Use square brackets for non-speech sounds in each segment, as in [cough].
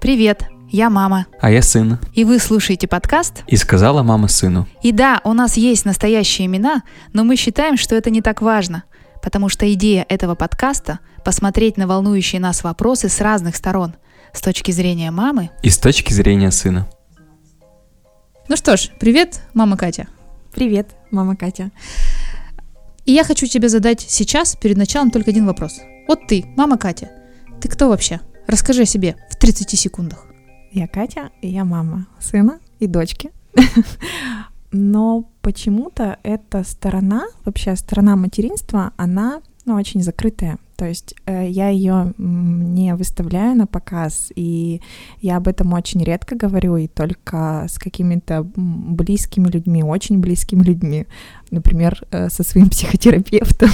Привет, я мама. А я сын. И вы слушаете подкаст? И сказала мама сыну. И да, у нас есть настоящие имена, но мы считаем, что это не так важно, потому что идея этого подкаста — посмотреть на волнующие нас вопросы с разных сторон, с точки зрения мамы. И с точки зрения сына. Ну что ж, привет, мама Катя. Привет, мама Катя. И я хочу тебе задать сейчас, перед началом, только один вопрос. Вот ты, мама Катя, ты кто вообще? Расскажи о себе в 30 секундах. Я Катя, и я мама сына и дочки. [laughs] Но почему-то эта сторона, вообще сторона материнства, она ну, очень закрытая. То есть э, я ее не выставляю на показ, и я об этом очень редко говорю, и только с какими-то близкими людьми, очень близкими людьми, например, э, со своим [laughs] психотерапевтом.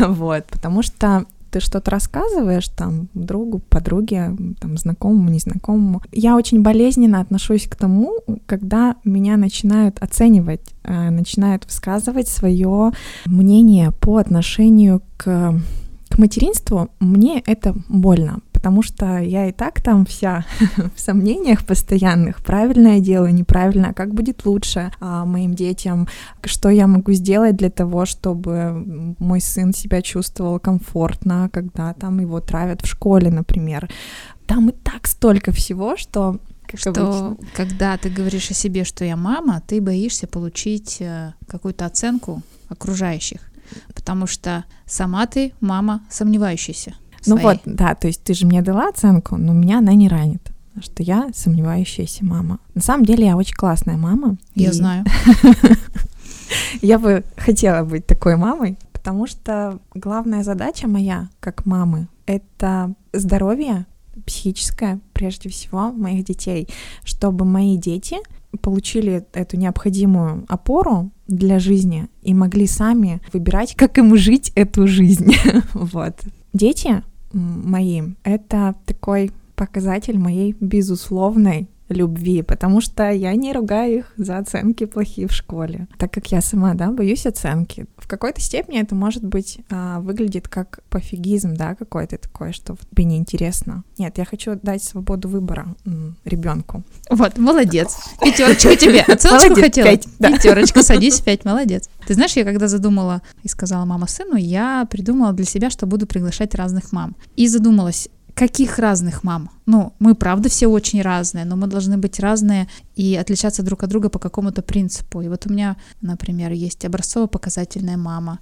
[laughs] вот, потому что ты что-то рассказываешь там другу, подруге, там, знакомому, незнакомому. Я очень болезненно отношусь к тому, когда меня начинают оценивать, э, начинают высказывать свое мнение по отношению к к материнству мне это больно, потому что я и так там вся [laughs] в сомнениях постоянных, правильно я делаю, неправильно, как будет лучше а, моим детям, что я могу сделать для того, чтобы мой сын себя чувствовал комфортно, когда там его травят в школе, например. Там и так столько всего, что как что обычно. когда ты говоришь о себе, что я мама, ты боишься получить э, какую-то оценку окружающих, потому что сама ты мама сомневающаяся. Ну вот, да, то есть ты же мне дала оценку, но меня она не ранит что я сомневающаяся мама. На самом деле я очень классная мама. Я и... знаю. [laughs] я бы хотела быть такой мамой, потому что главная задача моя как мамы — это здоровье психическое, прежде всего, моих детей, чтобы мои дети получили эту необходимую опору для жизни и могли сами выбирать, как им жить эту жизнь. [laughs] вот. Дети мои — это такой показатель моей безусловной любви, потому что я не ругаю их за оценки плохие в школе, так как я сама, да, боюсь оценки. В какой-то степени это может быть а, выглядит как пофигизм, да, какой-то такой, что тебе неинтересно. Нет, я хочу дать свободу выбора ребенку. Вот, молодец. [laughs] Пятерочка тебе. Оценочку хотела? Пять, да. Пятерочка, [laughs] садись, пять, молодец. Ты знаешь, я когда задумала и сказала мама сыну, я придумала для себя, что буду приглашать разных мам. И задумалась, каких разных мам? Ну, мы правда все очень разные, но мы должны быть разные и отличаться друг от друга по какому-то принципу. И вот у меня, например, есть образцово-показательная мама.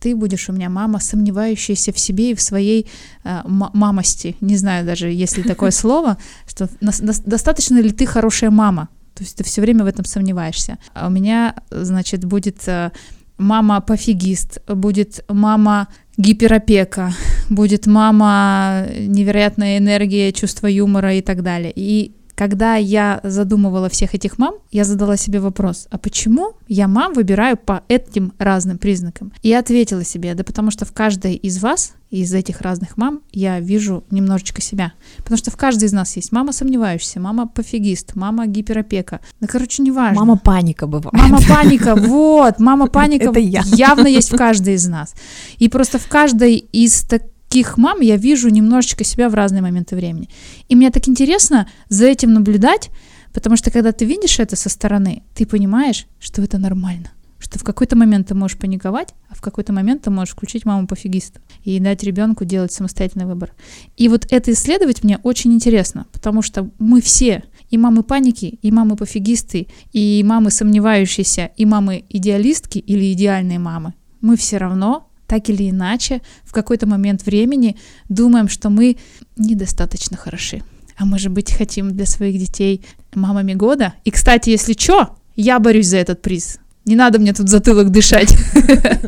Ты будешь у меня мама, сомневающаяся в себе и в своей э, мамости. Не знаю даже, есть ли такое [laughs] слово, что достаточно ли ты хорошая мама? То есть ты все время в этом сомневаешься. А у меня, значит, будет э, мама пофигист, будет мама гиперопека, будет мама, невероятная энергия, чувство юмора и так далее. И когда я задумывала всех этих мам, я задала себе вопрос, а почему я мам выбираю по этим разным признакам? И ответила себе, да потому что в каждой из вас, из этих разных мам, я вижу немножечко себя. Потому что в каждой из нас есть мама сомневающаяся, мама пофигист, мама гиперопека. Ну, короче, неважно. Мама паника бывает. Мама [laughs] паника, вот, мама паника явно есть в каждой из нас. И просто в каждой из таких таких мам я вижу немножечко себя в разные моменты времени. И мне так интересно за этим наблюдать, потому что когда ты видишь это со стороны, ты понимаешь, что это нормально. Что в какой-то момент ты можешь паниковать, а в какой-то момент ты можешь включить маму пофигиста и дать ребенку делать самостоятельный выбор. И вот это исследовать мне очень интересно, потому что мы все, и мамы паники, и мамы пофигисты, и мамы сомневающиеся, и мамы идеалистки или идеальные мамы, мы все равно так или иначе в какой-то момент времени думаем, что мы недостаточно хороши. А мы же быть хотим для своих детей мамами года. И, кстати, если что, я борюсь за этот приз. Не надо мне тут затылок дышать.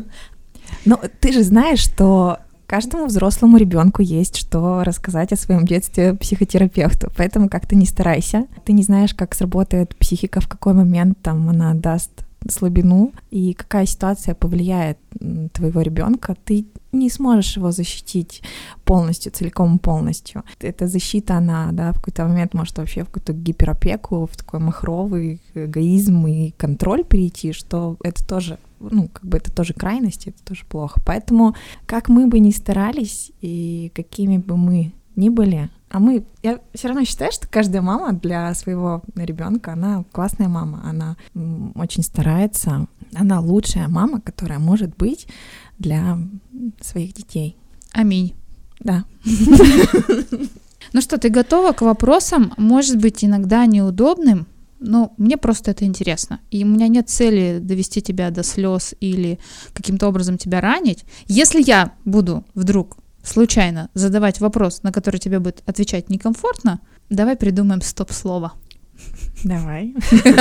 [laughs] Но ты же знаешь, что каждому взрослому ребенку есть что рассказать о своем детстве психотерапевту, поэтому как-то не старайся. Ты не знаешь, как сработает психика, в какой момент там она даст слабину и какая ситуация повлияет твоего ребенка, ты не сможешь его защитить полностью, целиком полностью. Эта защита, она, да, в какой-то момент может вообще в какую-то гиперопеку, в такой махровый эгоизм и контроль перейти, что это тоже ну, как бы это тоже крайности, это тоже плохо. Поэтому, как мы бы ни старались и какими бы мы ни были, а мы, я все равно считаю, что каждая мама для своего ребенка, она классная мама, она очень старается, она лучшая мама, которая может быть для своих детей. Аминь. Да. Ну что, ты готова к вопросам, может быть, иногда неудобным, но мне просто это интересно. И у меня нет цели довести тебя до слез или каким-то образом тебя ранить. Если я буду вдруг случайно задавать вопрос, на который тебе будет отвечать некомфортно, давай придумаем стоп-слово. Давай. [laughs]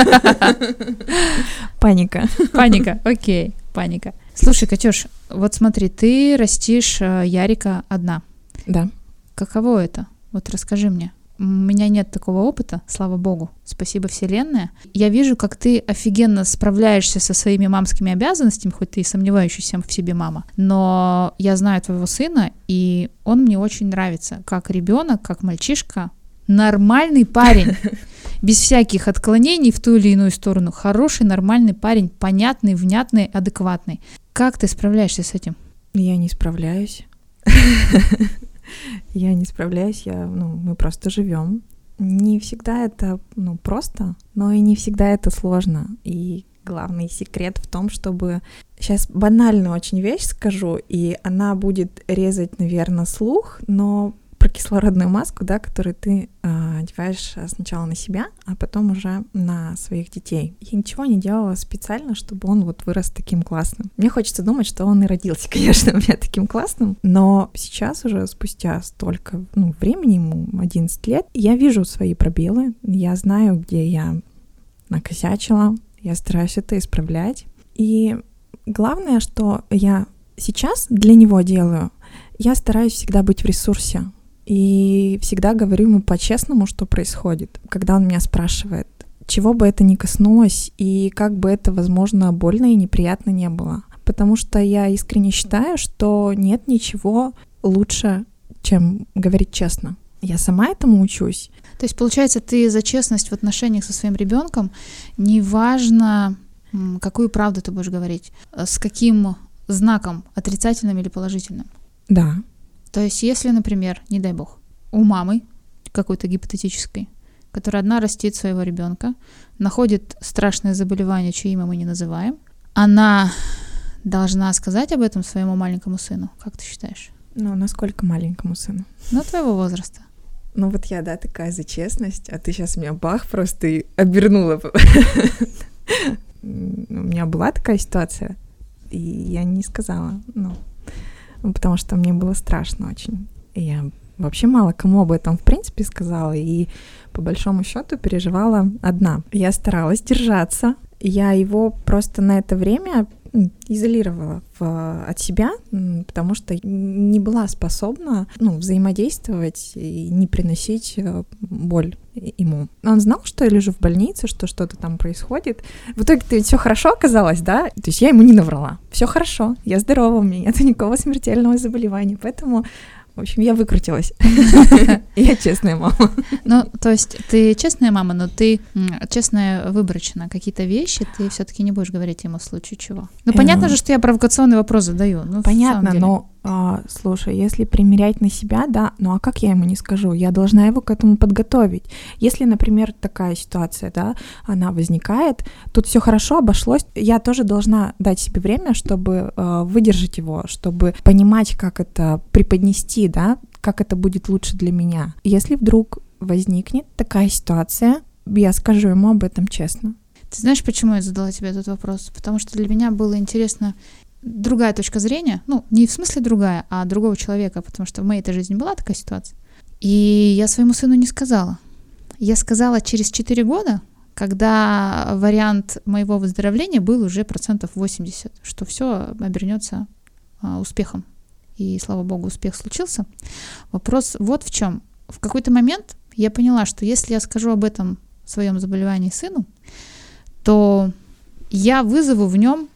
Паника. Паника, окей, паника. Слушай, Катюш, вот смотри, ты растишь э, Ярика одна. Да. Каково это? Вот расскажи мне. У меня нет такого опыта, слава богу. Спасибо, Вселенная. Я вижу, как ты офигенно справляешься со своими мамскими обязанностями, хоть ты и сомневающийся в себе мама. Но я знаю твоего сына, и он мне очень нравится. Как ребенок, как мальчишка. Нормальный парень. [laughs] Без всяких отклонений в ту или иную сторону. Хороший, нормальный парень. Понятный, внятный, адекватный. Как ты справляешься с этим? Я не справляюсь. [laughs] Я не справляюсь, я, ну, мы просто живем. Не всегда это, ну, просто, но и не всегда это сложно. И главный секрет в том, чтобы... Сейчас банальную очень вещь скажу, и она будет резать, наверное, слух, но про кислородную маску, да, которую ты э, одеваешь сначала на себя, а потом уже на своих детей. Я ничего не делала специально, чтобы он вот вырос таким классным. Мне хочется думать, что он и родился, [laughs] конечно, у меня таким классным, но сейчас уже спустя столько ну, времени, ему 11 лет, я вижу свои пробелы, я знаю, где я накосячила, я стараюсь это исправлять. И главное, что я сейчас для него делаю, я стараюсь всегда быть в ресурсе и всегда говорю ему по-честному, что происходит. Когда он меня спрашивает, чего бы это ни коснулось, и как бы это, возможно, больно и неприятно не было. Потому что я искренне считаю, что нет ничего лучше, чем говорить честно. Я сама этому учусь. То есть, получается, ты за честность в отношениях со своим ребенком, неважно, какую правду ты будешь говорить, с каким знаком, отрицательным или положительным. Да. То есть, если, например, не дай бог, у мамы какой-то гипотетической, которая одна растит своего ребенка, находит страшное заболевание, чье имя мы не называем, она должна сказать об этом своему маленькому сыну. Как ты считаешь? Ну, насколько маленькому сыну? Ну, твоего возраста. Ну вот я, да, такая за честность, а ты сейчас меня бах просто и обернула. [laughs] У меня была такая ситуация, и я не сказала, ну, ну, потому что мне было страшно очень. Я вообще мало кому об этом, в принципе, сказала, и по большому счету переживала одна. Я старалась держаться, я его просто на это время изолировала в, от себя, потому что не была способна ну, взаимодействовать и не приносить э, боль ему. Он знал, что я лежу в больнице, что что-то там происходит. В итоге ведь все хорошо оказалось, да? То есть я ему не наврала. Все хорошо, я здорова, у меня нет никакого смертельного заболевания, поэтому в общем, я выкрутилась. [laughs] Я честная мама. Ну, то есть ты честная мама, но ты честная выборочно. Какие-то вещи ты все-таки не будешь говорить ему в случае чего. Ну, понятно же, что я провокационный вопрос задаю. Ну, понятно, но а, слушай, если примерять на себя, да, ну а как я ему не скажу? Я должна его к этому подготовить. Если, например, такая ситуация, да, она возникает, тут все хорошо обошлось, я тоже должна дать себе время, чтобы э, выдержать его, чтобы понимать, как это преподнести, да, как это будет лучше для меня. Если вдруг возникнет такая ситуация, я скажу ему об этом честно. Ты знаешь, почему я задала тебе этот вопрос? Потому что для меня было интересно другая точка зрения, ну, не в смысле другая, а другого человека, потому что в моей этой жизни была такая ситуация. И я своему сыну не сказала. Я сказала через 4 года, когда вариант моего выздоровления был уже процентов 80, что все обернется а, успехом. И, слава богу, успех случился. Вопрос вот в чем. В какой-то момент я поняла, что если я скажу об этом своем заболевании сыну, то я вызову в нем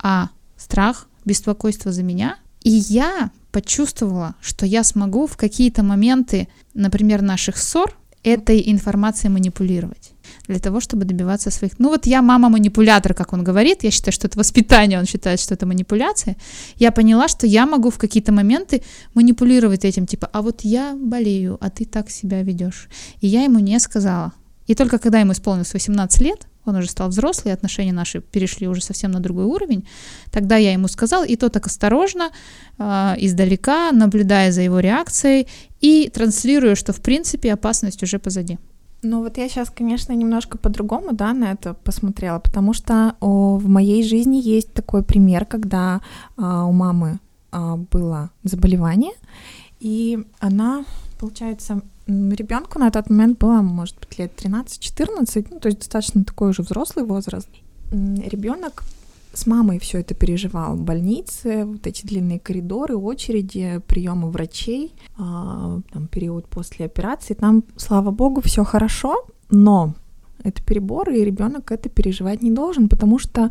а страх, беспокойство за меня. И я почувствовала, что я смогу в какие-то моменты, например, наших ссор, этой информацией манипулировать. для того, чтобы добиваться своих... Ну вот я мама-манипулятор, как он говорит, я считаю, что это воспитание, он считает, что это манипуляция. Я поняла, что я могу в какие-то моменты манипулировать этим, типа, а вот я болею, а ты так себя ведешь. И я ему не сказала. И только когда ему исполнилось 18 лет, он уже стал взрослый, отношения наши перешли уже совсем на другой уровень. Тогда я ему сказала, и то так осторожно, э, издалека, наблюдая за его реакцией и транслируя, что в принципе опасность уже позади. Ну вот я сейчас, конечно, немножко по-другому, да, на это посмотрела, потому что о, в моей жизни есть такой пример, когда а, у мамы а, было заболевание, и она, получается, ребенку на тот момент было, может быть, лет 13-14, ну, то есть достаточно такой уже взрослый возраст. Ребенок с мамой все это переживал. Больницы, вот эти длинные коридоры, очереди, приемы врачей, а, там, период после операции. Там, слава богу, все хорошо, но это перебор, и ребенок это переживать не должен, потому что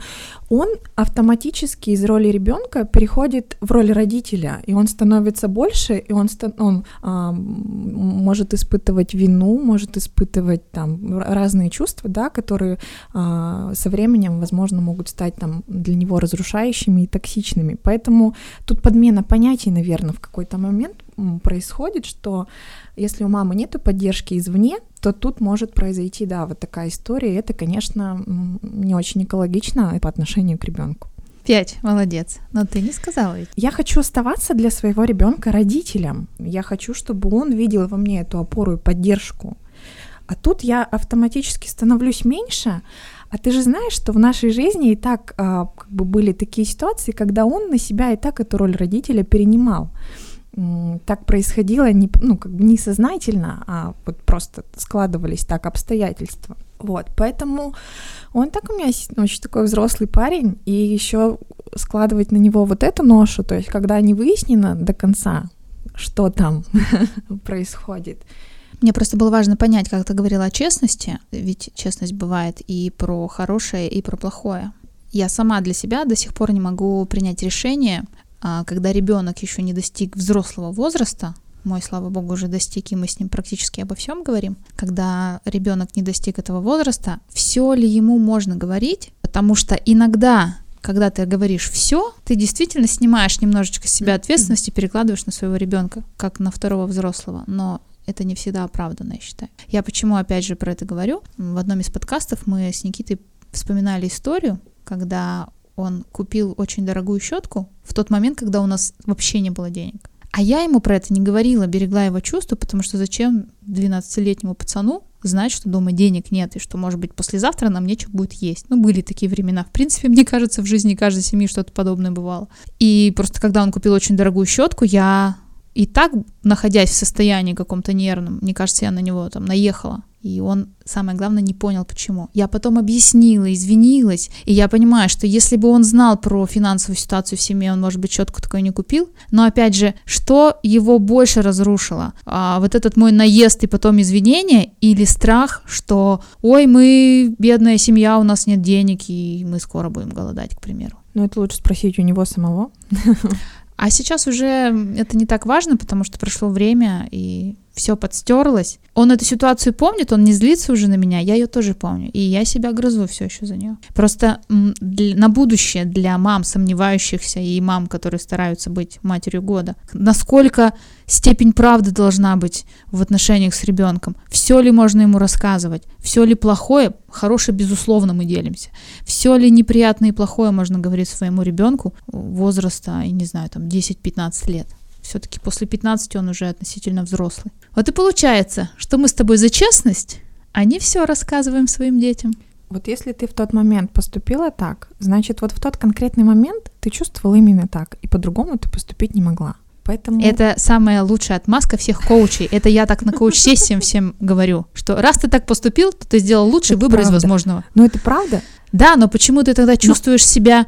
он автоматически из роли ребенка переходит в роль родителя, и он становится больше, и он, он а, может испытывать вину, может испытывать там разные чувства, да, которые а, со временем, возможно, могут стать там для него разрушающими и токсичными. Поэтому тут подмена понятий, наверное, в какой-то момент происходит, что если у мамы нет поддержки извне, то тут может произойти, да, вот такая история. И это, конечно, не очень экологично по отношению к ребенку. Пять, молодец. Но ты не сказала ведь. Я хочу оставаться для своего ребенка родителем. Я хочу, чтобы он видел во мне эту опору и поддержку. А тут я автоматически становлюсь меньше. А ты же знаешь, что в нашей жизни и так а, как бы были такие ситуации, когда он на себя и так эту роль родителя перенимал так происходило не, ну, как бы несознательно, а вот просто складывались так обстоятельства. Вот, поэтому он так у меня очень такой взрослый парень, и еще складывать на него вот эту ношу, то есть когда не выяснено до конца, что там [laughs] происходит. Мне просто было важно понять, как ты говорила о честности, ведь честность бывает и про хорошее, и про плохое. Я сама для себя до сих пор не могу принять решение, когда ребенок еще не достиг взрослого возраста, мой, слава богу, уже достиг, и мы с ним практически обо всем говорим. Когда ребенок не достиг этого возраста, все ли ему можно говорить? Потому что иногда когда ты говоришь все, ты действительно снимаешь немножечко с себя ответственности, перекладываешь на своего ребенка, как на второго взрослого. Но это не всегда оправданно, я считаю. Я почему опять же про это говорю? В одном из подкастов мы с Никитой вспоминали историю, когда он купил очень дорогую щетку в тот момент, когда у нас вообще не было денег. А я ему про это не говорила, берегла его чувства, потому что зачем 12-летнему пацану знать, что дома денег нет, и что, может быть, послезавтра нам нечего будет есть. Ну, были такие времена. В принципе, мне кажется, в жизни каждой семьи что-то подобное бывало. И просто когда он купил очень дорогую щетку, я и так, находясь в состоянии каком-то нервном, мне кажется, я на него там наехала. И он, самое главное, не понял, почему. Я потом объяснила, извинилась. И я понимаю, что если бы он знал про финансовую ситуацию в семье, он, может быть, четко такой не купил. Но, опять же, что его больше разрушило? А, вот этот мой наезд и потом извинения или страх, что, ой, мы бедная семья, у нас нет денег, и мы скоро будем голодать, к примеру. Ну, это лучше спросить у него самого. [laughs] А сейчас уже это не так важно, потому что прошло время, и все подстерлось. Он эту ситуацию помнит, он не злится уже на меня, я ее тоже помню. И я себя грызу все еще за нее. Просто на будущее для мам, сомневающихся, и мам, которые стараются быть матерью года, насколько степень правды должна быть в отношениях с ребенком? Все ли можно ему рассказывать? Все ли плохое? Хорошее, безусловно, мы делимся. Все ли неприятное и плохое можно говорить своему ребенку возраста, не знаю, там 10-15 лет? Все-таки после 15 он уже относительно взрослый. Вот и получается, что мы с тобой за честность, а не все рассказываем своим детям. Вот если ты в тот момент поступила так, значит, вот в тот конкретный момент ты чувствовала именно так, и по-другому ты поступить не могла. Поэтому... Это самая лучшая отмазка всех коучей. Это я так на коуч-сессиям всем говорю, что раз ты так поступил, то ты сделал лучший это выбор правда. из возможного. Но это правда? Да, но почему ты тогда чувствуешь но... себя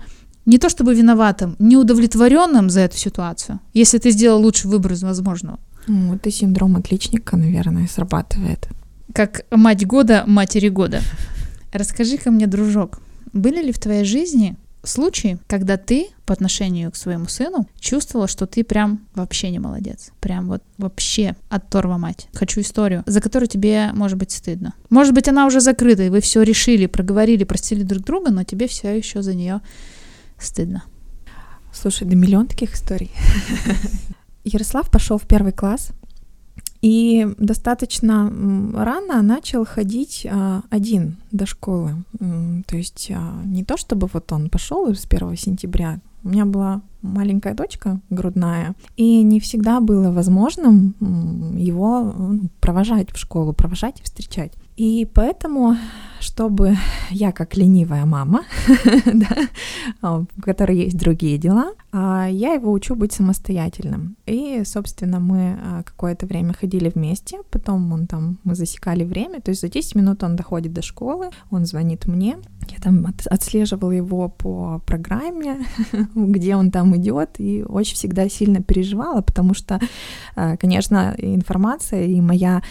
не то чтобы виноватым, неудовлетворенным за эту ситуацию, если ты сделал лучший выбор из возможного? Ну, это синдром отличника, наверное, срабатывает. Как мать года, матери года. Расскажи-ка мне, дружок, были ли в твоей жизни случаи, когда ты по отношению к своему сыну чувствовала, что ты прям вообще не молодец. Прям вот вообще отторва мать. Хочу историю, за которую тебе может быть стыдно. Может быть, она уже закрыта, и вы все решили, проговорили, простили друг друга, но тебе все еще за нее стыдно. Слушай, да миллион таких историй. [laughs] Ярослав пошел в первый класс, и достаточно рано начал ходить а, один до школы. То есть а, не то, чтобы вот он пошел с 1 сентября. У меня была маленькая дочка грудная, и не всегда было возможным его провожать в школу, провожать и встречать. И поэтому, чтобы я как ленивая мама, [laughs] да, у которой есть другие дела, а, я его учу быть самостоятельным. И, собственно, мы а, какое-то время ходили вместе, потом он там, мы засекали время, то есть за 10 минут он доходит до школы, он звонит мне, я там отслеживала его по программе, [laughs] где он там идет, и очень всегда сильно переживала, потому что, а, конечно, информация и моя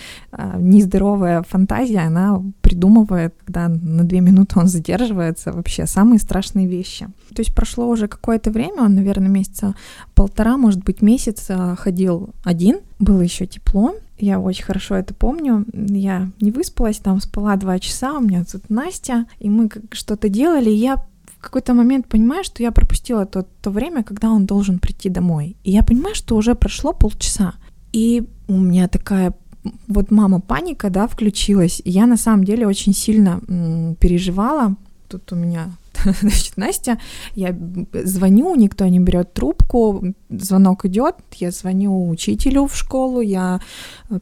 нездоровая фантазия она придумывает, когда на две минуты он задерживается, вообще самые страшные вещи. То есть прошло уже какое-то время, он, наверное, месяца полтора, может быть, месяц а, ходил один, было еще тепло, я очень хорошо это помню. Я не выспалась, там спала два часа, у меня тут Настя, и мы что-то делали, и я в какой-то момент понимаю, что я пропустила то, то время, когда он должен прийти домой. И я понимаю, что уже прошло полчаса. И у меня такая вот мама паника, да, включилась. И я на самом деле очень сильно переживала. Тут у меня, [laughs] значит, Настя, я звоню, никто не берет трубку, звонок идет, я звоню учителю в школу, я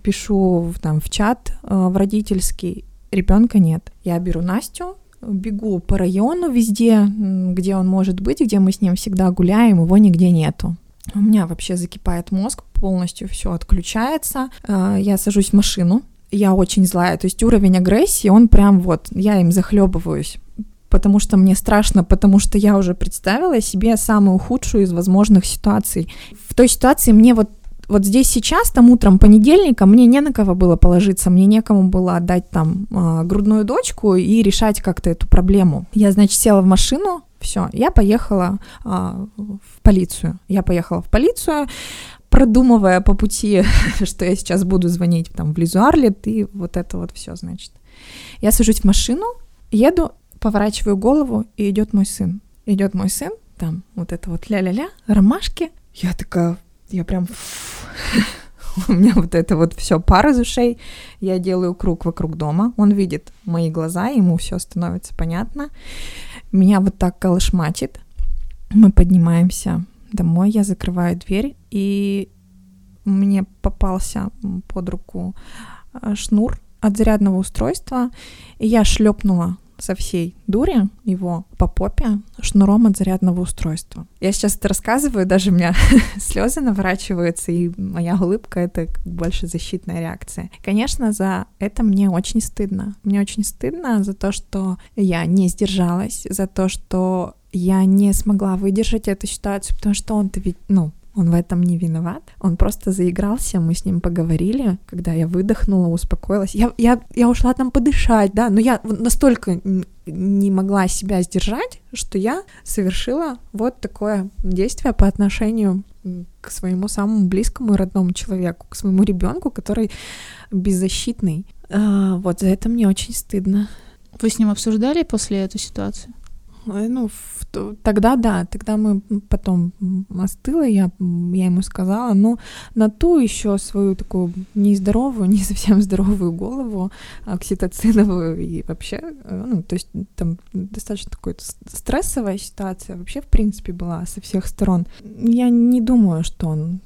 пишу там в чат э, в родительский, ребенка нет. Я беру Настю, бегу по району везде, где он может быть, где мы с ним всегда гуляем, его нигде нету. У меня вообще закипает мозг, полностью все отключается. А, я сажусь в машину, я очень злая, то есть уровень агрессии, он прям вот, я им захлебываюсь потому что мне страшно, потому что я уже представила себе самую худшую из возможных ситуаций. В той ситуации мне вот вот здесь сейчас, там утром понедельника, мне не на кого было положиться, мне некому было отдать там э, грудную дочку и решать как-то эту проблему. Я, значит, села в машину, все, я поехала а, в полицию. Я поехала в полицию, продумывая по пути, [laughs] что я сейчас буду звонить там в Лизу и вот это вот все, значит. Я сажусь в машину, еду, поворачиваю голову, и идет мой сын. Идет мой сын, там вот это вот ля-ля-ля, ромашки. Я такая, я прям... [laughs] У меня вот это вот все пар из ушей. Я делаю круг вокруг дома. Он видит мои глаза, ему все становится понятно. Меня вот так колышматит. Мы поднимаемся домой, я закрываю дверь, и мне попался под руку а, шнур от зарядного устройства, и я шлепнула со всей дури его по попе шнуром от зарядного устройства. Я сейчас это рассказываю, даже у меня [laughs] слезы наворачиваются, и моя улыбка — это больше защитная реакция. Конечно, за это мне очень стыдно. Мне очень стыдно за то, что я не сдержалась, за то, что я не смогла выдержать эту ситуацию, потому что он-то ведь, ну, он в этом не виноват. Он просто заигрался, мы с ним поговорили. Когда я выдохнула, успокоилась. Я, я, я ушла там подышать, да, но я настолько не могла себя сдержать, что я совершила вот такое действие по отношению к своему самому близкому и родному человеку, к своему ребенку, который беззащитный. А, вот за это мне очень стыдно. Вы с ним обсуждали после эту ситуацию? Э, ну, тогда да, тогда мы потом остыло, я, я ему сказала, ну, на ту еще свою такую нездоровую, [laughs] не совсем здоровую голову, окситоциновую и вообще, э, ну, то есть там достаточно такой стрессовая ситуация вообще, в принципе, была со всех сторон. Я не думаю, что он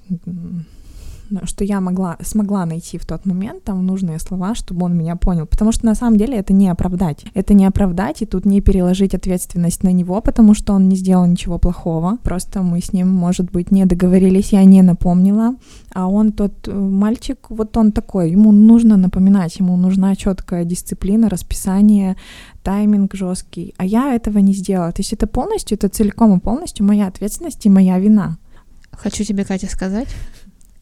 что я могла, смогла найти в тот момент там нужные слова, чтобы он меня понял. Потому что на самом деле это не оправдать. Это не оправдать, и тут не переложить ответственность на него, потому что он не сделал ничего плохого. Просто мы с ним, может быть, не договорились, я не напомнила. А он тот э, мальчик, вот он такой, ему нужно напоминать, ему нужна четкая дисциплина, расписание, тайминг жесткий. А я этого не сделала. То есть это полностью, это целиком и полностью моя ответственность и моя вина. Хочу тебе, Катя, сказать,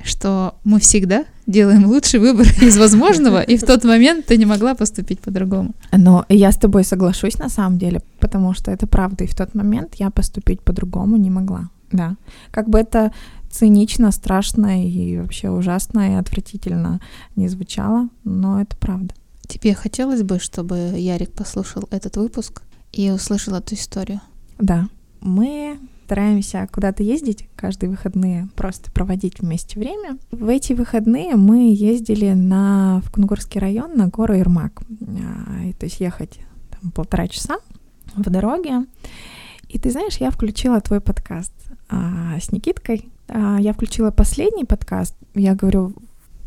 что мы всегда делаем лучший выбор из возможного, и в тот момент ты не могла поступить по-другому. Но я с тобой соглашусь на самом деле, потому что это правда, и в тот момент я поступить по-другому не могла. Да. Как бы это цинично, страшно и вообще ужасно и отвратительно не звучало, но это правда. Тебе хотелось бы, чтобы Ярик послушал этот выпуск и услышал эту историю? Да. Мы стараемся куда-то ездить каждые выходные, просто проводить вместе время. В эти выходные мы ездили на, в Кунгурский район на гору Ермак. А, то есть ехать там, полтора часа в дороге. И ты знаешь, я включила твой подкаст а, с Никиткой. А, я включила последний подкаст. Я говорю,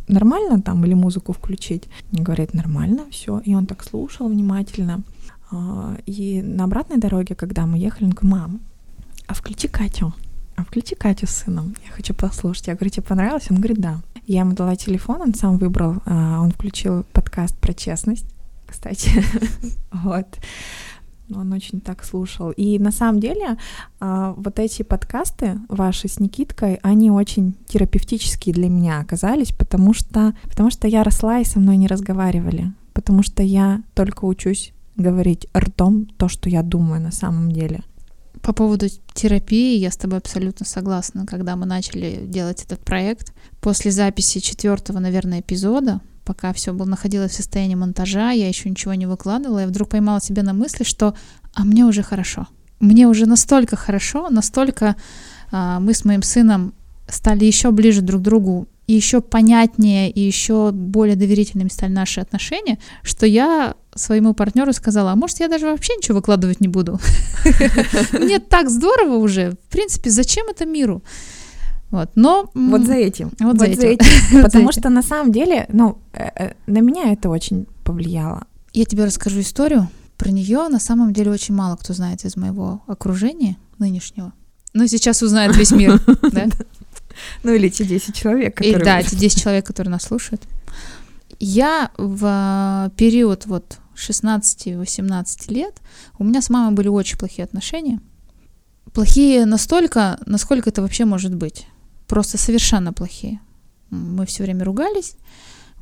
нормально там или музыку включить? Он говорит, нормально, все. И он так слушал внимательно. А, и на обратной дороге, когда мы ехали, он говорит, мам, а включи Катю. А включи Катю с сыном. Я хочу послушать. Я говорю, тебе понравилось? Он говорит, да. Я ему дала телефон, он сам выбрал. А, он включил подкаст про честность, кстати. [laughs] вот он очень так слушал. И на самом деле а, вот эти подкасты ваши с Никиткой, они очень терапевтические для меня оказались, потому что, потому что я росла и со мной не разговаривали, потому что я только учусь говорить ртом то, что я думаю на самом деле. По поводу терапии я с тобой абсолютно согласна. Когда мы начали делать этот проект, после записи четвертого, наверное, эпизода, пока все было находилось в состоянии монтажа, я еще ничего не выкладывала, я вдруг поймала себя на мысли, что а мне уже хорошо. Мне уже настолько хорошо, настолько а, мы с моим сыном стали еще ближе друг к другу, еще понятнее, и еще более доверительными стали наши отношения, что я своему партнеру сказала, а может я даже вообще ничего выкладывать не буду. [laughs] Мне так здорово уже. В принципе, зачем это миру? Вот, но... Вот за этим. Вот, за, этим. [laughs] Потому что на самом деле, ну, э, э, на меня это очень повлияло. Я тебе расскажу историю. Про нее на самом деле очень мало кто знает из моего окружения нынешнего. Но сейчас узнает весь мир, [laughs] да? Ну или те 10 человек, которые... И, да, те 10 человек, которые нас слушают. Я в период вот 16-18 лет, у меня с мамой были очень плохие отношения. Плохие настолько, насколько это вообще может быть просто совершенно плохие. Мы все время ругались,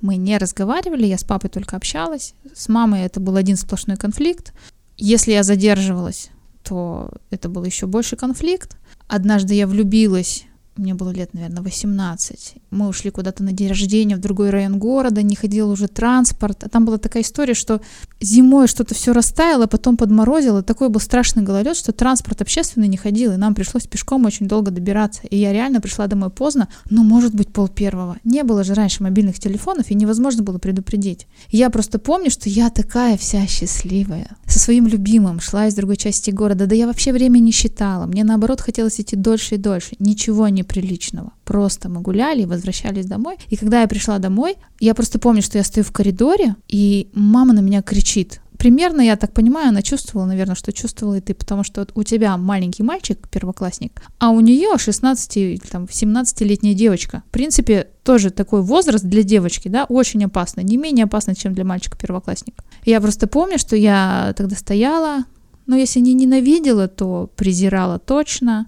мы не разговаривали, я с папой только общалась. С мамой это был один сплошной конфликт. Если я задерживалась, то это был еще больше конфликт. Однажды я влюбилась мне было лет, наверное, 18. Мы ушли куда-то на день рождения в другой район города, не ходил уже транспорт. А там была такая история, что зимой что-то все растаяло, потом подморозило. Такой был страшный гололед, что транспорт общественный не ходил, и нам пришлось пешком очень долго добираться. И я реально пришла домой поздно, ну, может быть, пол первого. Не было же раньше мобильных телефонов, и невозможно было предупредить. Я просто помню, что я такая вся счастливая. Со своим любимым шла из другой части города. Да я вообще время не считала. Мне, наоборот, хотелось идти дольше и дольше. Ничего не приличного. Просто мы гуляли и возвращались домой. И когда я пришла домой, я просто помню, что я стою в коридоре, и мама на меня кричит. Примерно, я так понимаю, она чувствовала, наверное, что чувствовала и ты, потому что вот у тебя маленький мальчик, первоклассник, а у нее 16 или там 17-летняя девочка. В принципе, тоже такой возраст для девочки, да, очень опасно, не менее опасно, чем для мальчика-первоклассника. Я просто помню, что я тогда стояла, но если не ненавидела, то презирала точно.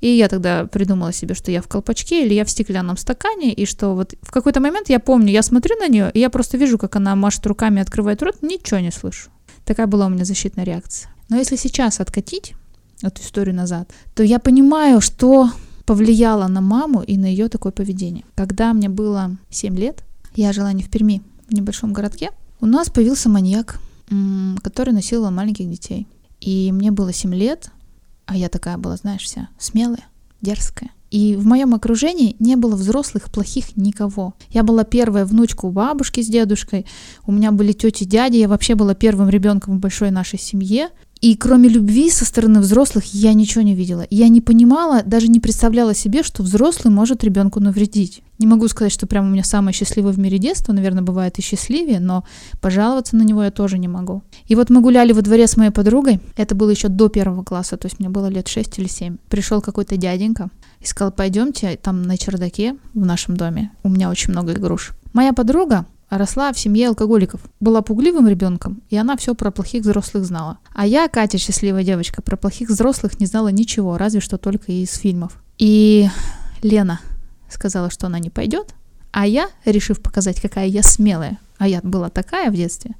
И я тогда придумала себе, что я в колпачке или я в стеклянном стакане, и что вот в какой-то момент я помню, я смотрю на нее, и я просто вижу, как она машет руками, открывает рот, ничего не слышу. Такая была у меня защитная реакция. Но если сейчас откатить эту историю назад, то я понимаю, что повлияло на маму и на ее такое поведение. Когда мне было 7 лет, я жила не в Перми, в небольшом городке, у нас появился маньяк, который насиловал маленьких детей. И мне было 7 лет, а я такая была, знаешь, вся смелая, дерзкая. И в моем окружении не было взрослых плохих никого. Я была первая внучка у бабушки с дедушкой, у меня были тети, дяди, я вообще была первым ребенком в большой нашей семье. И кроме любви со стороны взрослых я ничего не видела. Я не понимала, даже не представляла себе, что взрослый может ребенку навредить. Не могу сказать, что прямо у меня самое счастливое в мире детство, наверное, бывает и счастливее, но пожаловаться на него я тоже не могу. И вот мы гуляли во дворе с моей подругой, это было еще до первого класса, то есть мне было лет 6 или 7. Пришел какой-то дяденька и сказал, пойдемте, там на чердаке в нашем доме, у меня очень много игрушек. Моя подруга росла в семье алкоголиков, была пугливым ребенком, и она все про плохих взрослых знала. А я, Катя, счастливая девочка, про плохих взрослых не знала ничего, разве что только из фильмов. И Лена, сказала, что она не пойдет, а я, решив показать, какая я смелая, а я была такая в детстве,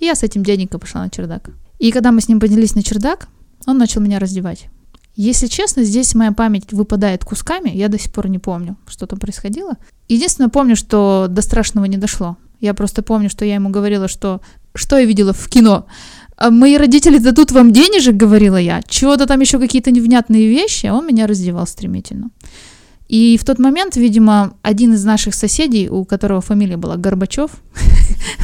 я с этим дяденькой пошла на чердак. И когда мы с ним поднялись на чердак, он начал меня раздевать. Если честно, здесь моя память выпадает кусками, я до сих пор не помню, что там происходило. Единственное, помню, что до страшного не дошло. Я просто помню, что я ему говорила, что что я видела в кино. «А мои родители дадут вам денежек, говорила я. Чего-то там еще какие-то невнятные вещи, а он меня раздевал стремительно. И в тот момент, видимо, один из наших соседей, у которого фамилия была Горбачев,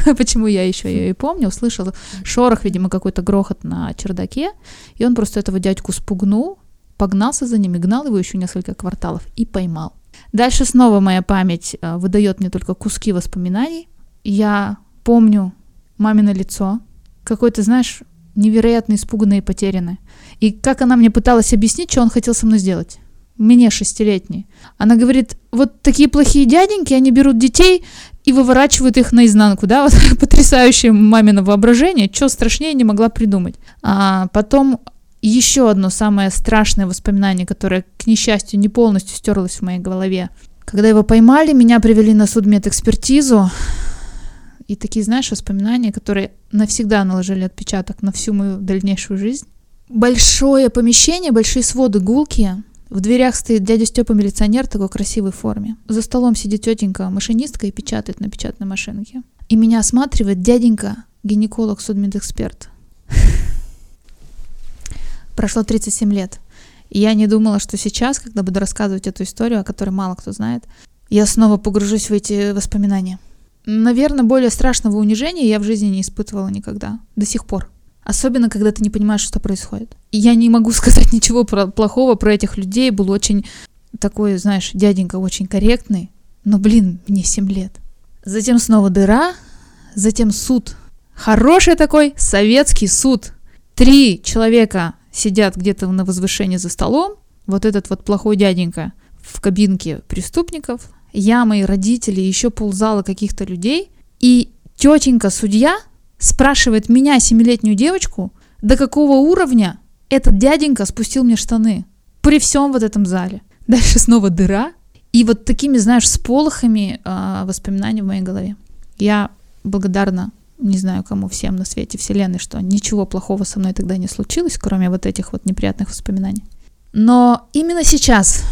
[laughs] почему я еще ее и помню, услышал шорох, видимо, какой-то грохот на чердаке, и он просто этого дядьку спугнул, погнался за ним и гнал его еще несколько кварталов и поймал. Дальше снова моя память э, выдает мне только куски воспоминаний. Я помню мамино лицо, какой-то, знаешь, невероятно испуганный и потерянный. И как она мне пыталась объяснить, что он хотел со мной сделать. Мне шестилетний. Она говорит, вот такие плохие дяденьки, они берут детей и выворачивают их наизнанку, да, вот [laughs] потрясающее мамино воображение, что страшнее не могла придумать. А потом еще одно самое страшное воспоминание, которое, к несчастью, не полностью стерлось в моей голове. Когда его поймали, меня привели на судмедэкспертизу, и такие, знаешь, воспоминания, которые навсегда наложили отпечаток на всю мою дальнейшую жизнь. Большое помещение, большие своды гулкие. В дверях стоит дядя Степа милиционер в такой красивой форме. За столом сидит тетенька машинистка и печатает на печатной машинке. И меня осматривает дяденька, гинеколог, судмедэксперт. [laughs] Прошло 37 лет. Я не думала, что сейчас, когда буду рассказывать эту историю, о которой мало кто знает, я снова погружусь в эти воспоминания. Наверное, более страшного унижения я в жизни не испытывала никогда. До сих пор. Особенно, когда ты не понимаешь, что происходит. И я не могу [laughs] сказать ничего про, плохого про этих людей. Был очень такой, знаешь, дяденька очень корректный. Но, блин, мне 7 лет. Затем снова дыра, затем суд. Хороший такой советский суд. Три человека сидят где-то на возвышении за столом. Вот этот вот плохой дяденька в кабинке преступников, я, мои родители, еще ползала каких-то людей, и тетенька судья спрашивает меня, семилетнюю девочку, до какого уровня этот дяденька спустил мне штаны при всем вот этом зале. Дальше снова дыра, и вот такими, знаешь, сполохами э, воспоминаний в моей голове. Я благодарна, не знаю кому всем на свете вселенной, что ничего плохого со мной тогда не случилось, кроме вот этих вот неприятных воспоминаний. Но именно сейчас,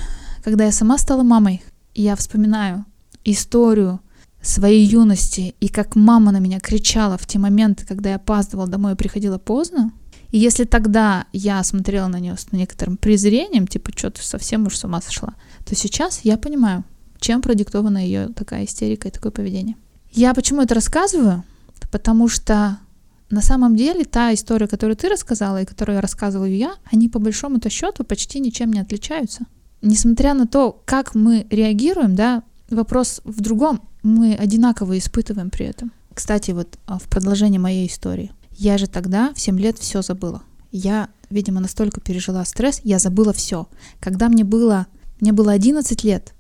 когда я сама стала мамой, я вспоминаю историю своей юности и как мама на меня кричала в те моменты, когда я опаздывала домой и приходила поздно. И если тогда я смотрела на нее с некоторым презрением, типа, что ты совсем уж с ума сошла, то сейчас я понимаю, чем продиктована ее такая истерика и такое поведение. Я почему это рассказываю? Потому что на самом деле та история, которую ты рассказала и которую рассказываю я, они по большому-то счету почти ничем не отличаются несмотря на то, как мы реагируем, да, вопрос в другом, мы одинаково испытываем при этом. Кстати, вот а, в продолжении моей истории. Я же тогда в 7 лет все забыла. Я, видимо, настолько пережила стресс, я забыла все. Когда мне было, мне было 11 лет,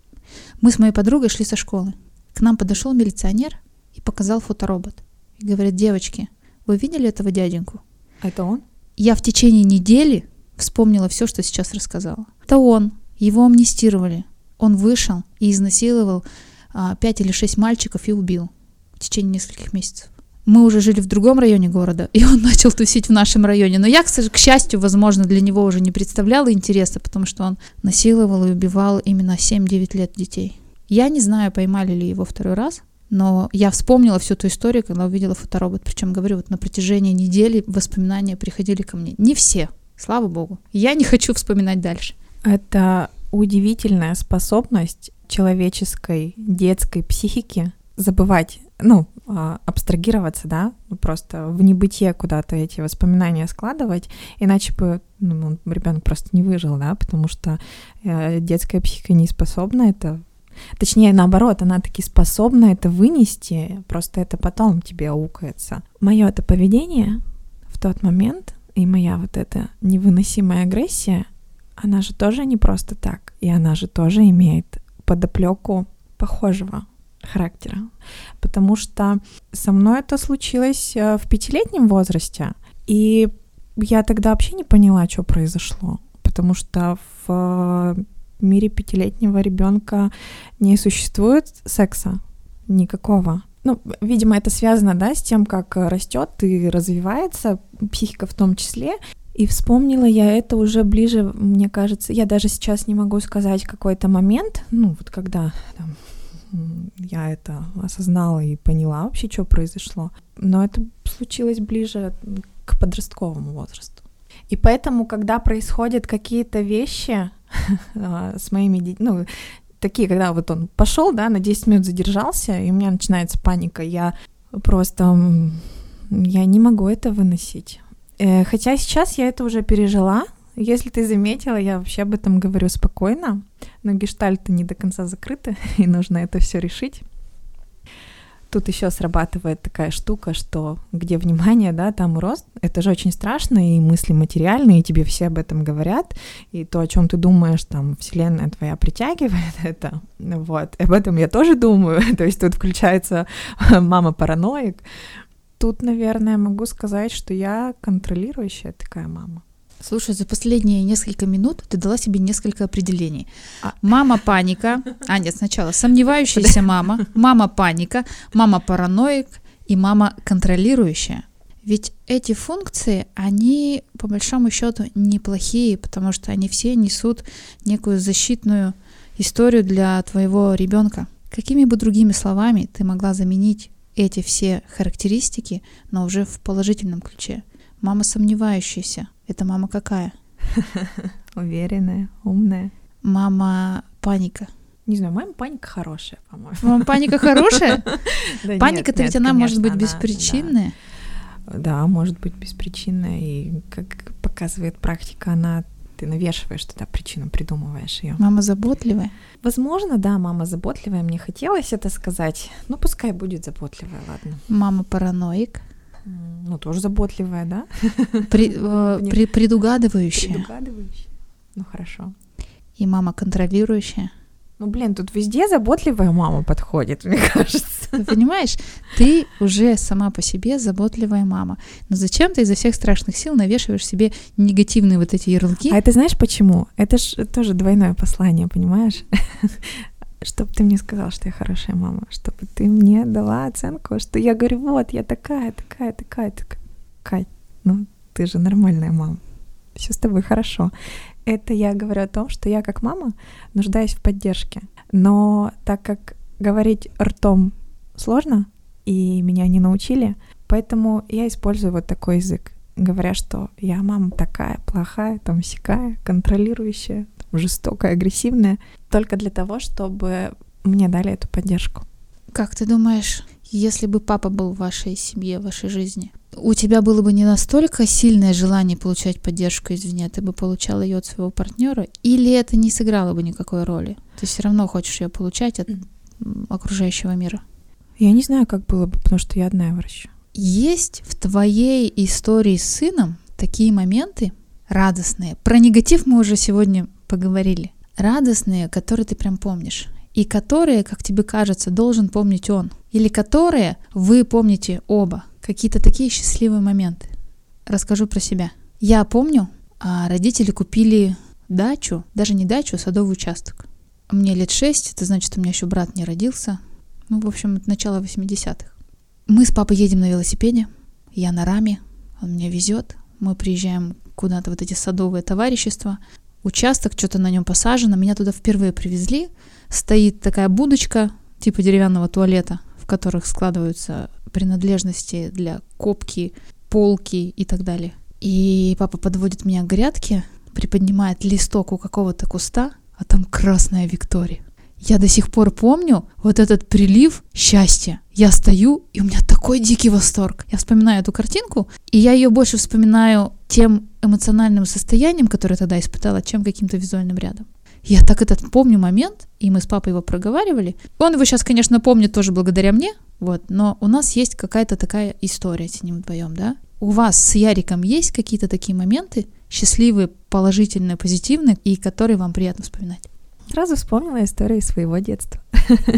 мы с моей подругой шли со школы. К нам подошел милиционер и показал фоторобот. И говорит, девочки, вы видели этого дяденьку? Это он? Я в течение недели вспомнила все, что сейчас рассказала. Это он. Его амнистировали. Он вышел и изнасиловал а, пять или шесть мальчиков и убил в течение нескольких месяцев. Мы уже жили в другом районе города, и он [laughs] начал тусить в нашем районе. Но я, к счастью, возможно, для него уже не представляла интереса, потому что он насиловал и убивал именно 7-9 лет детей. Я не знаю, поймали ли его второй раз, но я вспомнила всю эту историю, когда увидела фоторобот. Причем, говорю, вот на протяжении недели воспоминания приходили ко мне. Не все, слава богу. Я не хочу вспоминать дальше. Это удивительная способность человеческой детской психики забывать, ну, а, абстрагироваться, да, просто в небытие куда-то эти воспоминания складывать, иначе бы ну, ребенок просто не выжил, да, потому что э, детская психика не способна это Точнее, наоборот, она таки способна это вынести, просто это потом тебе аукается. Мое это поведение в тот момент и моя вот эта невыносимая агрессия, она же тоже не просто так, и она же тоже имеет подоплеку похожего характера. Потому что со мной это случилось э, в пятилетнем возрасте, и я тогда вообще не поняла, что произошло. Потому что в в мире пятилетнего ребенка не существует секса никакого. Ну, видимо, это связано, да, с тем, как растет и развивается психика в том числе. И вспомнила я это уже ближе, мне кажется, я даже сейчас не могу сказать какой-то момент, ну вот когда там, я это осознала и поняла вообще, что произошло. Но это случилось ближе к подростковому возрасту. И поэтому, когда происходят какие-то вещи [laughs] а, с моими детьми, ну, такие, когда вот он пошел, да, на 10 минут задержался, и у меня начинается паника, я просто, я не могу это выносить. Э, хотя сейчас я это уже пережила. Если ты заметила, я вообще об этом говорю спокойно, но гештальты не до конца закрыты, [laughs] и нужно это все решить. Тут еще срабатывает такая штука, что где внимание, да, там рост. Это же очень страшно, и мысли материальные, и тебе все об этом говорят, и то, о чем ты думаешь, там, вселенная твоя притягивает [laughs] это. Вот, об этом я тоже думаю. [laughs] то есть тут включается мама параноик тут, наверное, могу сказать, что я контролирующая такая мама. Слушай, за последние несколько минут ты дала себе несколько определений. А... Мама паника. А, нет, сначала сомневающаяся мама, мама паника, мама параноик и мама контролирующая. Ведь эти функции, они по большому счету неплохие, потому что они все несут некую защитную историю для твоего ребенка. Какими бы другими словами ты могла заменить эти все характеристики, но уже в положительном ключе. Мама сомневающаяся. Это мама какая? [laughs] Уверенная, умная. Мама паника. Не знаю, мама паника хорошая, по-моему. Мама паника хорошая? [laughs] Паника-то ведь она может быть беспричинная. Да, может быть беспричинная. И как показывает практика, она ты навешиваешь туда причину, придумываешь ее. Мама заботливая? Возможно, да, мама заботливая. Мне хотелось это сказать. Ну, пускай будет заботливая, ладно. Мама параноик? Ну, тоже заботливая, да? [laughs] При, э, [laughs] при, предугадывающая. Предугадывающая. Ну, хорошо. И мама контролирующая? Ну, блин, тут везде заботливая мама подходит, мне кажется. Понимаешь, ты уже сама по себе заботливая мама. Но зачем ты изо всех страшных сил навешиваешь себе негативные вот эти ярлыки? А это знаешь почему? Это же тоже двойное послание, понимаешь? [laughs] чтобы ты мне сказал, что я хорошая мама, чтобы ты мне дала оценку, что я говорю, вот, я такая, такая, такая, такая. Кать, ну, ты же нормальная мама. Все с тобой хорошо это я говорю о том, что я как мама нуждаюсь в поддержке. Но так как говорить ртом сложно, и меня не научили, поэтому я использую вот такой язык, говоря, что я мама такая плохая, там сякая, контролирующая, жестокая, агрессивная, только для того, чтобы мне дали эту поддержку. Как ты думаешь, если бы папа был в вашей семье, в вашей жизни, у тебя было бы не настолько сильное желание получать поддержку извне, ты бы получал ее от своего партнера, или это не сыграло бы никакой роли? Ты все равно хочешь ее получать от окружающего мира? Я не знаю, как было бы, потому что я одна врача. Есть в твоей истории с сыном такие моменты радостные. Про негатив мы уже сегодня поговорили. Радостные, которые ты прям помнишь. И которые, как тебе кажется, должен помнить он. Или которые вы помните оба какие-то такие счастливые моменты. Расскажу про себя. Я помню, а родители купили дачу, даже не дачу, а садовый участок. Мне лет шесть, это значит, у меня еще брат не родился. Ну, в общем, это начало 80-х. Мы с папой едем на велосипеде, я на раме, он меня везет, мы приезжаем куда-то вот эти садовые товарищества, участок, что-то на нем посажено, меня туда впервые привезли, стоит такая будочка, типа деревянного туалета, в которых складываются принадлежности для копки, полки и так далее. И папа подводит меня к грядке, приподнимает листок у какого-то куста, а там красная Виктория. Я до сих пор помню вот этот прилив счастья. Я стою, и у меня такой дикий восторг. Я вспоминаю эту картинку, и я ее больше вспоминаю тем эмоциональным состоянием, которое тогда испытала, чем каким-то визуальным рядом. Я так этот помню момент, и мы с папой его проговаривали. Он его сейчас, конечно, помнит тоже благодаря мне, вот, но у нас есть какая-то такая история с ним вдвоем, да? У вас с Яриком есть какие-то такие моменты, счастливые, положительные, позитивные, и которые вам приятно вспоминать? Сразу вспомнила историю своего детства.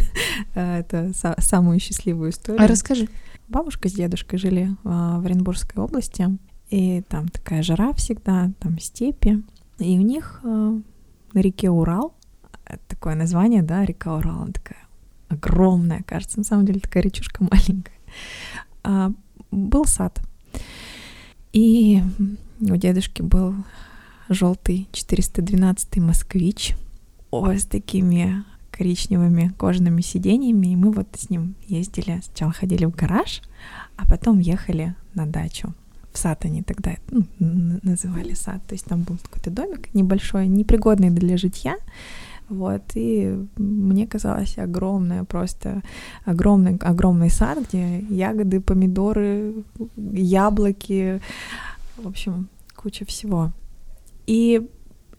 [laughs] Это самую счастливую историю. А расскажи. Бабушка с дедушкой жили а, в Оренбургской области, и там такая жара всегда, там степи. И у них а, на реке Урал такое название, да, река Урал, она такая огромная, кажется, на самом деле такая речушка [laughs] маленькая. А, был сад. И у дедушки был желтый 412 москвич о, с такими коричневыми кожаными сиденьями, и мы вот с ним ездили, сначала ходили в гараж, а потом ехали на дачу. В сад они тогда ну, называли сад, то есть там был какой-то домик небольшой, непригодный для житья, вот, и мне казалось огромное, просто огромный, огромный сад, где ягоды, помидоры, яблоки, в общем, куча всего. И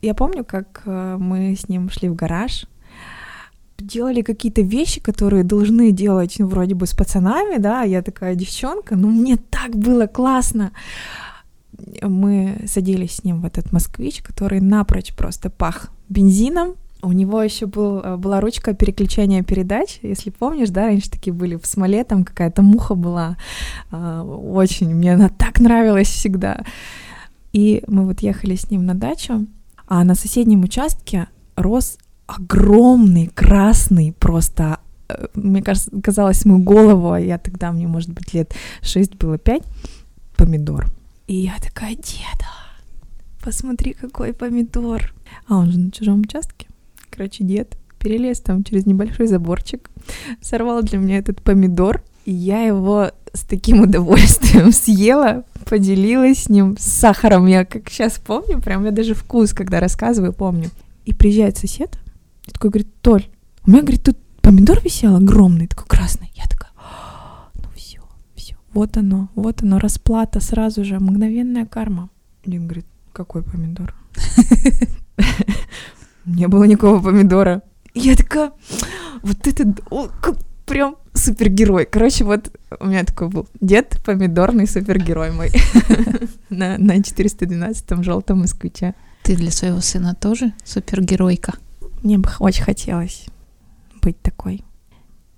я помню, как э, мы с ним шли в гараж, делали какие-то вещи, которые должны делать, ну, вроде бы с пацанами, да, я такая девчонка, но мне так было классно. Мы садились с ним в этот москвич, который напрочь просто пах бензином, у него еще был, э, была ручка переключения передач, если помнишь, да, раньше такие были в смоле, там какая-то муха была, э, очень, мне она так нравилась всегда. И мы вот ехали с ним на дачу, а на соседнем участке рос огромный, красный, просто, э, мне кажется, казалось, мою голову, а я тогда, мне, может быть, лет шесть было, пять, помидор. И я такая, деда, посмотри, какой помидор. А он же на чужом участке. Короче, дед перелез там через небольшой заборчик, сорвал для меня этот помидор, и я его с таким удовольствием [laughs] съела, поделилась с ним с сахаром. Я как сейчас помню, прям я даже вкус, когда рассказываю, помню. И приезжает сосед, и такой говорит, Толь, у меня, говорит, тут помидор висел огромный, такой красный. Я такая, ну все, все, вот оно, вот оно, расплата сразу же, мгновенная карма. Он говорит, какой помидор? [laughs] Не было никакого помидора. Я такая, вот это, прям супергерой. Короче, вот у меня такой был дед, помидорный супергерой мой [laughs] на 412-м желтом москвиче. Ты для своего сына тоже супергеройка? Мне бы очень хотелось быть такой.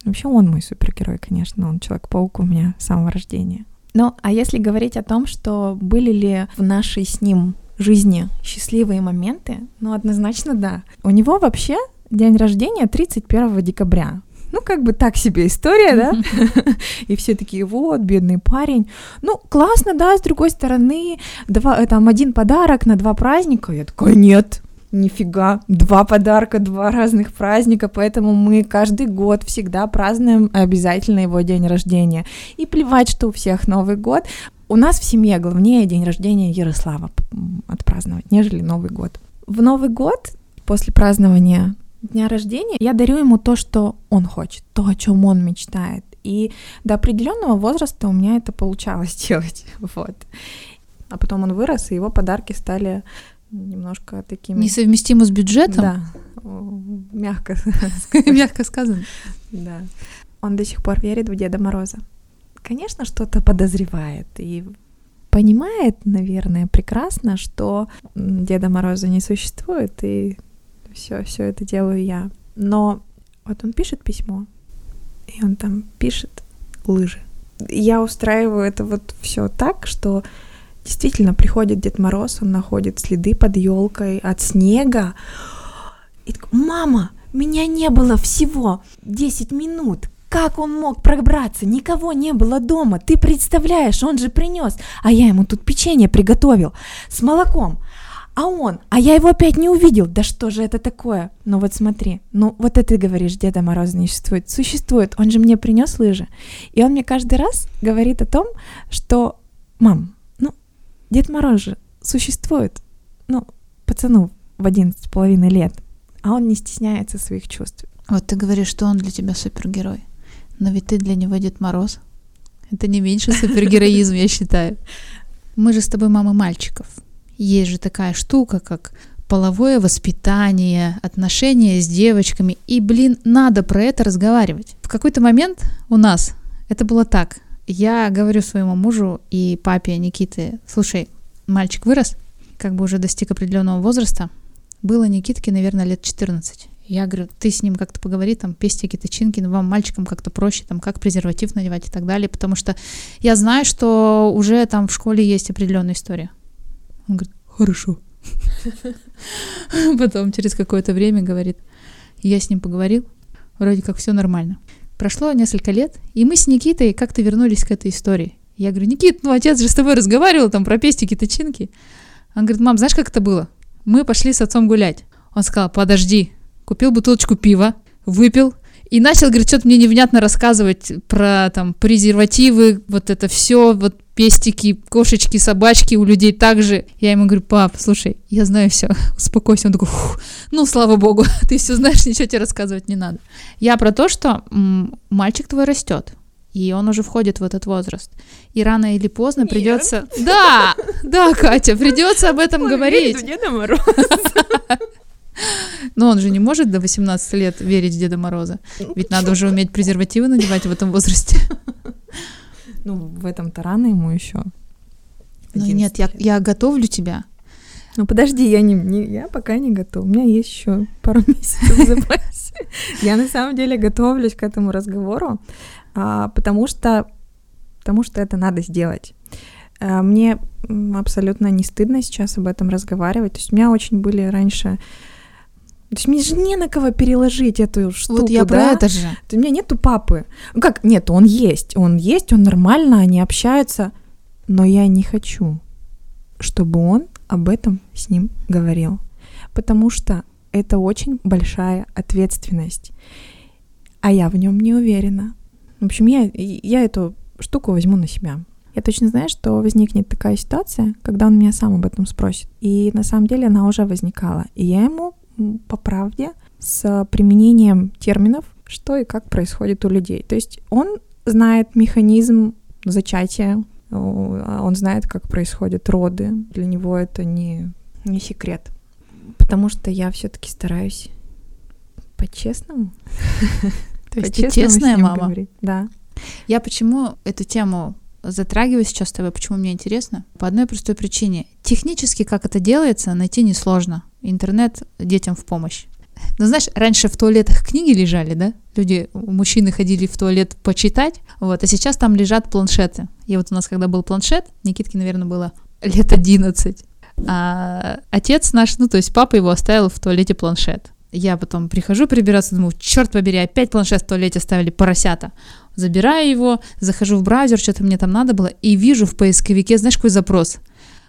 Вообще он мой супергерой, конечно, он Человек-паук у меня с самого рождения. Ну, а если говорить о том, что были ли в нашей с ним жизни счастливые моменты, ну, однозначно да. У него вообще день рождения 31 декабря. Ну, как бы так себе история, да? [laughs] И все такие, вот, бедный парень. Ну, классно, да, с другой стороны, два, там один подарок на два праздника. Я такая, нет, нифига, два подарка, два разных праздника, поэтому мы каждый год всегда празднуем обязательно его день рождения. И плевать, что у всех Новый год. У нас в семье главнее день рождения Ярослава отпраздновать, нежели Новый год. В Новый год после празднования дня рождения я дарю ему то, что он хочет, то, о чем он мечтает. И до определенного возраста у меня это получалось [laughs] делать. Вот. А потом он вырос, и его подарки стали немножко такими... Несовместимы с бюджетом? Да, мягко [laughs] Мягко сказано. Да. Он до сих пор верит в Деда Мороза. Конечно, что-то подозревает и понимает, наверное, прекрасно, что Деда Мороза не существует, и все, все это делаю я. Но вот он пишет письмо, и он там пишет лыжи. Я устраиваю это вот все так, что действительно приходит Дед Мороз, он находит следы под елкой от снега. И такой, мама, меня не было всего 10 минут. Как он мог пробраться? Никого не было дома. Ты представляешь, он же принес. А я ему тут печенье приготовил с молоком а он, а я его опять не увидел, да что же это такое? Ну вот смотри, ну вот это ты говоришь, Деда Мороза не существует. Существует, он же мне принес лыжи. И он мне каждый раз говорит о том, что, мам, Дед Мороз же существует, ну, пацану в 11 половиной лет, а он не стесняется своих чувств. Вот ты говоришь, что он для тебя супергерой, но ведь ты для него Дед Мороз. Это не меньше супергероизм, я считаю. Мы же с тобой мама мальчиков. Есть же такая штука, как половое воспитание, отношения с девочками. И, блин, надо про это разговаривать. В какой-то момент у нас это было так. Я говорю своему мужу и папе Никиты, слушай, мальчик вырос, как бы уже достиг определенного возраста. Было Никитке, наверное, лет 14. Я говорю, ты с ним как-то поговори, там, пестики, тычинки, ну, вам, мальчикам, как-то проще, там, как презерватив надевать и так далее, потому что я знаю, что уже там в школе есть определенная история. Он говорит, хорошо. [laughs] Потом через какое-то время говорит, я с ним поговорил, вроде как все нормально. Прошло несколько лет, и мы с Никитой как-то вернулись к этой истории. Я говорю, Никит, ну отец же с тобой разговаривал там про пестики-тычинки. Он говорит, мам, знаешь, как это было? Мы пошли с отцом гулять. Он сказал, подожди, купил бутылочку пива, выпил, и начал, говорит, что-то мне невнятно рассказывать про там презервативы, вот это все, вот пестики, кошечки, собачки у людей также. Я ему говорю, пап, слушай, я знаю все, [laughs] успокойся. Он такой, ну, слава богу, [laughs] ты все знаешь, ничего тебе рассказывать не надо. Я про то, что м- мальчик твой растет, и он уже входит в этот возраст. И рано или поздно Нет. придется... [laughs] Да, да, Катя, придется об этом говорить. Деда Мороза. Но он же не может до 18 лет верить в Деда Мороза. Ну, Ведь надо уже уметь презервативы надевать в этом возрасте. [laughs] Ну, в этом-то рано ему еще. Ну нет, я, я готовлю тебя. Ну подожди, я не, не я пока не готова. У меня есть еще пару [laughs] месяцев в запасе. Я на самом деле готовлюсь к этому разговору, а, потому что потому что это надо сделать. А, мне абсолютно не стыдно сейчас об этом разговаривать. То есть у меня очень были раньше то есть мне же не на кого переложить эту штуку, Вот я да? про это же. У меня нету папы. Ну как, нет, он есть, он есть, он нормально, они общаются, но я не хочу, чтобы он об этом с ним говорил, потому что это очень большая ответственность, а я в нем не уверена. В общем, я, я эту штуку возьму на себя. Я точно знаю, что возникнет такая ситуация, когда он меня сам об этом спросит. И на самом деле она уже возникала. И я ему по правде с применением терминов, что и как происходит у людей. То есть он знает механизм зачатия, он знает, как происходят роды. Для него это не, не секрет. Потому что я все-таки стараюсь по-честному. [laughs] [laughs] То есть ты честная мама? Да. Я почему эту тему затрагиваю сейчас с тобой, почему мне интересно? По одной простой причине. Технически, как это делается, найти несложно. Интернет детям в помощь. Ну, знаешь, раньше в туалетах книги лежали, да? Люди, мужчины ходили в туалет почитать, вот, а сейчас там лежат планшеты. И вот у нас, когда был планшет, Никитке, наверное, было лет 11, а отец наш, ну, то есть папа его оставил в туалете планшет. Я потом прихожу прибираться, думаю, черт побери, опять планшет в туалете оставили, поросята. Забираю его, захожу в браузер, что-то мне там надо было, и вижу в поисковике, знаешь, какой запрос?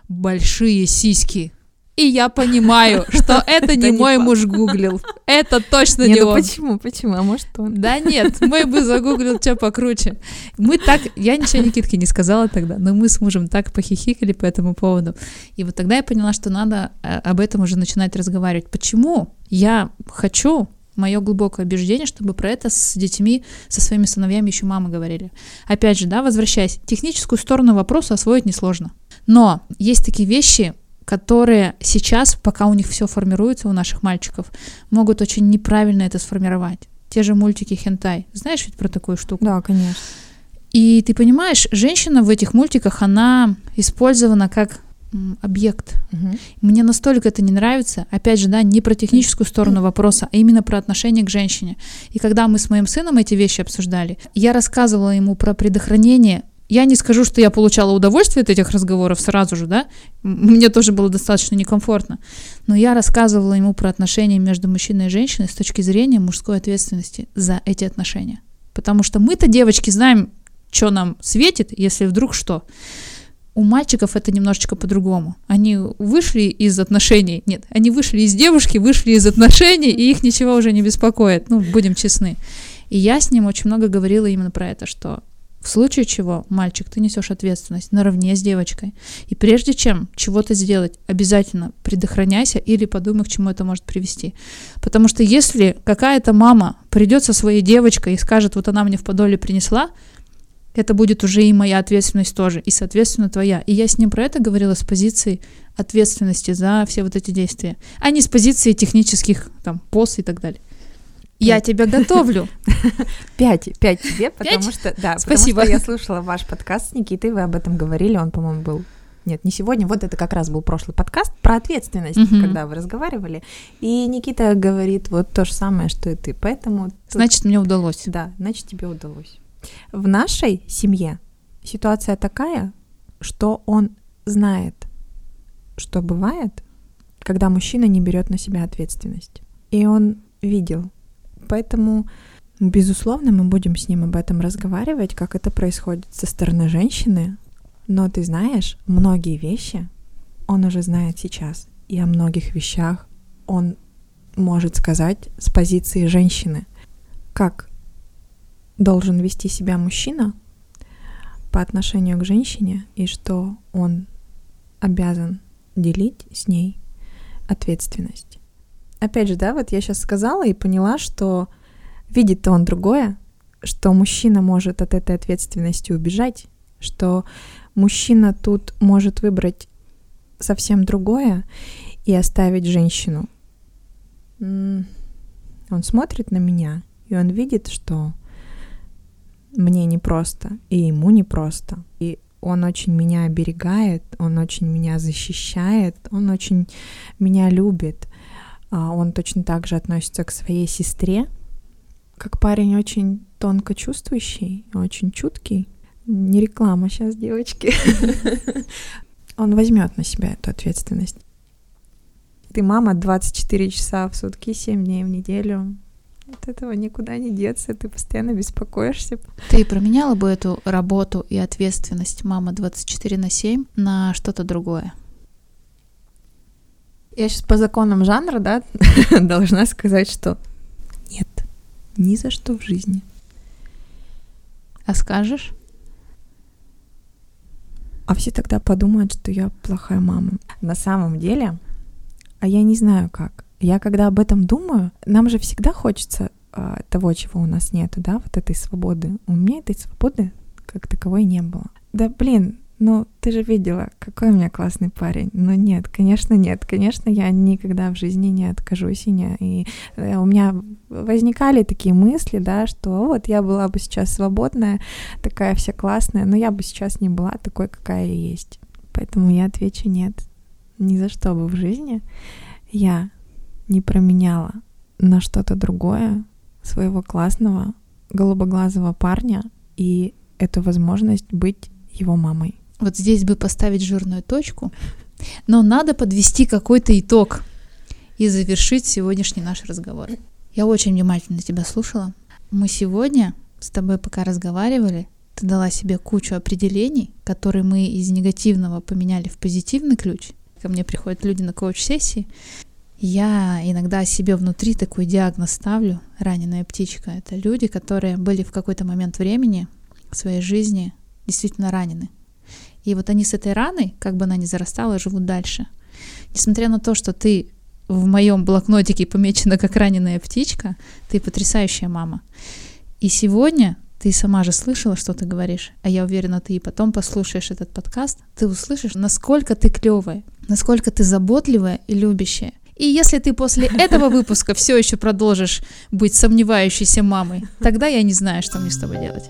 Большие сиськи. И я понимаю, что [laughs] это не мой муж гуглил. Это точно не ну он. Почему? Почему? А может он? Да нет, мой бы загуглил что покруче. Мы так, я ничего Никитке не сказала тогда, но мы с мужем так похихикали по этому поводу. И вот тогда я поняла, что надо э, об этом уже начинать разговаривать. Почему я хочу мое глубокое убеждение, чтобы про это с детьми, со своими сыновьями еще мамы говорили. Опять же, да, возвращаясь, техническую сторону вопроса освоить несложно. Но есть такие вещи, которые сейчас, пока у них все формируется, у наших мальчиков, могут очень неправильно это сформировать. Те же мультики хентай. Знаешь ведь про такую штуку? Да, конечно. И ты понимаешь, женщина в этих мультиках, она использована как объект. Угу. Мне настолько это не нравится. Опять же, да, не про техническую сторону вопроса, а именно про отношение к женщине. И когда мы с моим сыном эти вещи обсуждали, я рассказывала ему про предохранение я не скажу, что я получала удовольствие от этих разговоров сразу же, да, мне тоже было достаточно некомфортно, но я рассказывала ему про отношения между мужчиной и женщиной с точки зрения мужской ответственности за эти отношения. Потому что мы-то, девочки, знаем, что нам светит, если вдруг что. У мальчиков это немножечко по-другому. Они вышли из отношений, нет, они вышли из девушки, вышли из отношений, и их ничего уже не беспокоит, ну, будем честны. И я с ним очень много говорила именно про это, что в случае чего, мальчик, ты несешь ответственность наравне с девочкой. И прежде чем чего-то сделать, обязательно предохраняйся или подумай, к чему это может привести. Потому что если какая-то мама придет со своей девочкой и скажет, вот она мне в подоле принесла, это будет уже и моя ответственность тоже, и, соответственно, твоя. И я с ним про это говорила с позиции ответственности за все вот эти действия, а не с позиции технических, там, пост и так далее. Я тебя готовлю. [laughs] Пять, пять тебе, потому что, да, Спасибо. потому что я слушала ваш подкаст с Никитой, вы об этом говорили, он, по-моему, был нет, не сегодня, вот это как раз был прошлый подкаст про ответственность, угу. когда вы разговаривали. И Никита говорит вот то же самое, что и ты. Поэтому... Тут... Значит, мне удалось. Да, значит, тебе удалось. В нашей семье ситуация такая, что он знает, что бывает, когда мужчина не берет на себя ответственность. И он видел поэтому, безусловно, мы будем с ним об этом разговаривать, как это происходит со стороны женщины. Но ты знаешь, многие вещи он уже знает сейчас. И о многих вещах он может сказать с позиции женщины. Как должен вести себя мужчина по отношению к женщине и что он обязан делить с ней ответственность. Опять же, да, вот я сейчас сказала и поняла, что видит-то он другое, что мужчина может от этой ответственности убежать, что мужчина тут может выбрать совсем другое и оставить женщину. Он смотрит на меня, и он видит, что мне непросто, и ему непросто. И он очень меня оберегает, он очень меня защищает, он очень меня любит. А он точно так же относится к своей сестре, как парень очень тонко чувствующий, очень чуткий. Не реклама сейчас, девочки. [laughs] Он возьмет на себя эту ответственность. Ты мама 24 часа в сутки, 7 дней в неделю. От этого никуда не деться, ты постоянно беспокоишься. Ты променяла бы эту работу и ответственность мама 24 на 7 на что-то другое? Я сейчас по законам жанра, да, [laughs] должна сказать, что нет, ни за что в жизни. А скажешь? А все тогда подумают, что я плохая мама. На самом деле, а я не знаю как. Я когда об этом думаю, нам же всегда хочется а, того, чего у нас нету, да, вот этой свободы. У меня этой свободы как таковой не было. Да, блин, ну ты же видела, какой у меня классный парень. Ну нет, конечно нет, конечно я никогда в жизни не откажусь и не. И э, у меня возникали такие мысли, да, что вот я была бы сейчас свободная, такая вся классная, но я бы сейчас не была такой, какая я есть. Поэтому я отвечу нет. Ни за что бы в жизни я не променяла на что-то другое своего классного голубоглазого парня и эту возможность быть его мамой. Вот здесь бы поставить жирную точку, но надо подвести какой-то итог и завершить сегодняшний наш разговор. Я очень внимательно тебя слушала. Мы сегодня с тобой пока разговаривали, ты дала себе кучу определений, которые мы из негативного поменяли в позитивный ключ. Ко мне приходят люди на коуч-сессии, я иногда себе внутри такой диагноз ставлю, раненая птичка. Это люди, которые были в какой-то момент времени в своей жизни действительно ранены. И вот они с этой раной, как бы она ни зарастала, живут дальше. Несмотря на то, что ты в моем блокнотике помечена как раненая птичка, ты потрясающая мама. И сегодня ты сама же слышала, что ты говоришь, а я уверена, ты и потом послушаешь этот подкаст, ты услышишь, насколько ты клевая, насколько ты заботливая и любящая. И если ты после [laughs] этого выпуска все еще продолжишь быть сомневающейся мамой, тогда я не знаю, что мне с тобой делать.